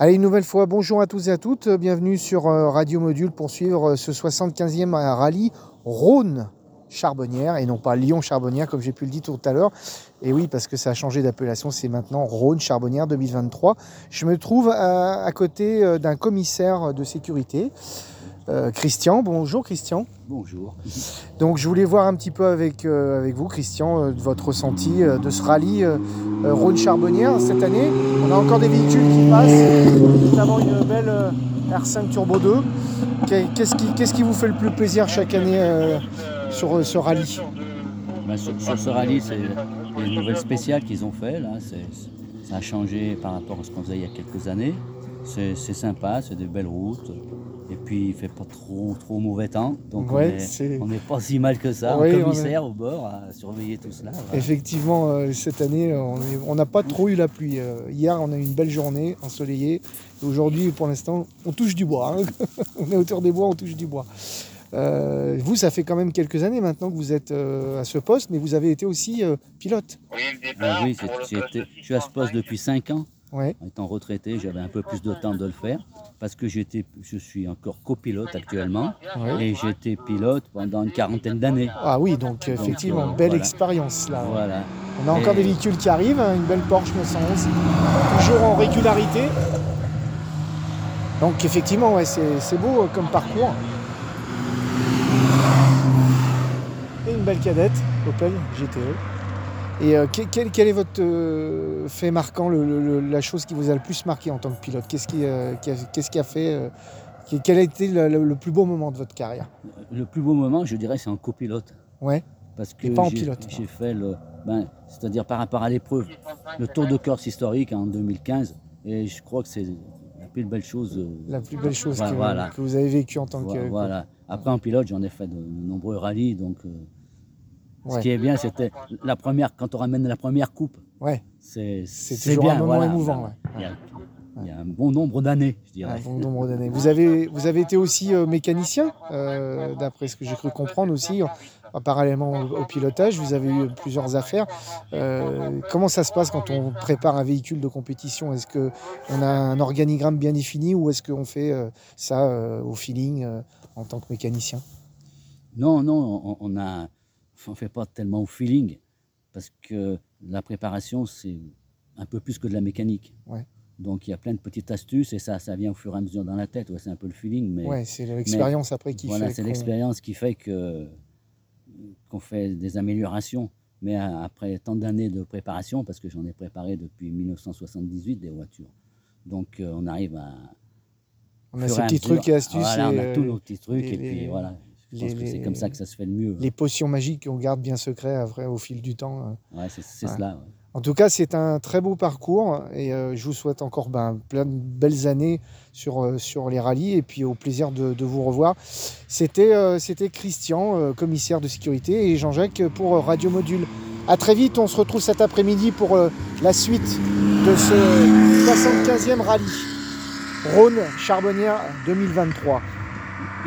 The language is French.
Allez, une nouvelle fois, bonjour à tous et à toutes. Bienvenue sur euh, Radio Module pour suivre euh, ce 75e rallye Rhône Charbonnière et non pas Lyon Charbonnière comme j'ai pu le dire tout à l'heure. Et oui, parce que ça a changé d'appellation, c'est maintenant Rhône Charbonnière 2023. Je me trouve à, à côté euh, d'un commissaire de sécurité, euh, Christian. Bonjour Christian. Bonjour. Donc je voulais voir un petit peu avec, euh, avec vous, Christian, euh, de votre ressenti euh, de ce rallye euh, euh, Rhône-Charbonnière cette année. On a encore des véhicules qui passent, notamment une belle euh, R5 Turbo 2. Qu'est- Qu'est-ce qui, qu'est-ce qui vous fait le plus plaisir chaque année euh, sur euh, ce rallye? Ben, sur, sur ce rallye, c'est les nouvelles spéciales qu'ils ont fait. Là, c'est- ça a changé par rapport à ce qu'on faisait il y a quelques années. C'est c'est sympa, c'est des belles routes. Et puis il fait pas trop trop mauvais temps, donc Ouais, on n'est pas si mal que ça. Oui, un on commissaire au bord à surveiller tout cela. voilà. Effectivement, euh, cette année, on n'a pas trop eu la pluie. Euh, hier, on a eu une belle journée ensoleillée. Aujourd'hui, pour l'instant, on touche du bois. hein. on est autour des bois, on touche du bois. Euh, vous, ça fait quand même quelques années maintenant que vous êtes euh, à ce poste, mais vous avez été aussi euh, pilote. Ah oui, c'est- j'ai été- je suis à ce poste depuis 5 ans. Ouais. En étant retraité, j'avais un peu plus de temps de le faire parce que j'étais, je suis encore copilote actuellement Ouais. et été pilote pendant une quarantaine d'années. Ah oui, donc effectivement, euh, belle voilà. expérience là. Voilà. On a encore des véhicules qui arrivent, hein, une belle Porsche 911, toujours en régularité. Donc effectivement, ouais, c'est c'est beau euh, comme parcours. Et une belle cadette, Opel GTE. Et euh, que- quel, quel est votre euh, fait marquant, le- le- le- la chose qui vous a le plus marqué en tant que pilote? Qu'est-ce qui, euh, qui a, qu'est-ce qui a fait euh, qui- Quel a été le, plus beau moment de votre carrière? Le plus beau moment, je dirais, c'est en copilote. Ouais, Parce que Et pas en j'ai- pilote. J'ai fait le, ben, c'est-à-dire par rapport à l'épreuve, le Tour de Corse historique en 2015, et je crois que c'est la plus belle chose. la plus belle chose Voilà, que, voilà. que vous avez vécue en tant Voilà, que. voilà. Après en pilote, j'en ai fait de, nombreux rallyes, donc Ouais. ce qui est bien, c'était la première, quand on ramène la première coupe, Ouais. c'est bien. un moment voilà. émouvant, ouais. Il y a, il y a un bon nombre d'années, je dirais. Un bon nombre d'années. Vous avez, vous avez été aussi euh, mécanicien, euh, d'après ce que j'ai cru comprendre aussi, en- parallèlement au, au pilotage. Vous avez eu plusieurs affaires. Euh, comment ça se passe quand on prépare un véhicule de compétition? Est-ce qu'on a un organigramme bien défini ou est-ce qu'on fait euh, ça euh, au feeling euh, en tant que mécanicien? Non, non, on, on a, on fait pas tellement au feeling parce que la préparation c'est un peu plus que de la mécanique. Ouais. Donc il y a plein de petites astuces et ça, ça vient au fur et à mesure dans la tête. Ouais, c'est un peu le feeling, mais Ouais, c'est l'expérience après qui voilà, fait. c'est qu'on- l'expérience qui fait que qu'on fait des améliorations. Mais euh, après tant d'années de préparation, parce que j'en ai préparé depuis 1978 des voitures, donc euh, on arrive à On a ces petits trucs et astuces. Voilà, on a euh, tous nos petits trucs et puis les- voilà. Je pense les- que c'est comme ça que ça se fait le mieux. les potions magiques qu'on garde bien secrets après, au fil du temps. euh. Ouais, c'est cela. En tout cas, c'est un très beau parcours et euh, je vous souhaite encore ben, plein de belles années sur, euh, sur les rallyes et puis au plaisir de, de vous revoir. C'était euh, Christian, commissaire de sécurité, et Jean-Jacques pour Radio Module. À très vite, on se retrouve cet après-midi pour la suite de ce 75e rallye Rhône Charbonnière 2023.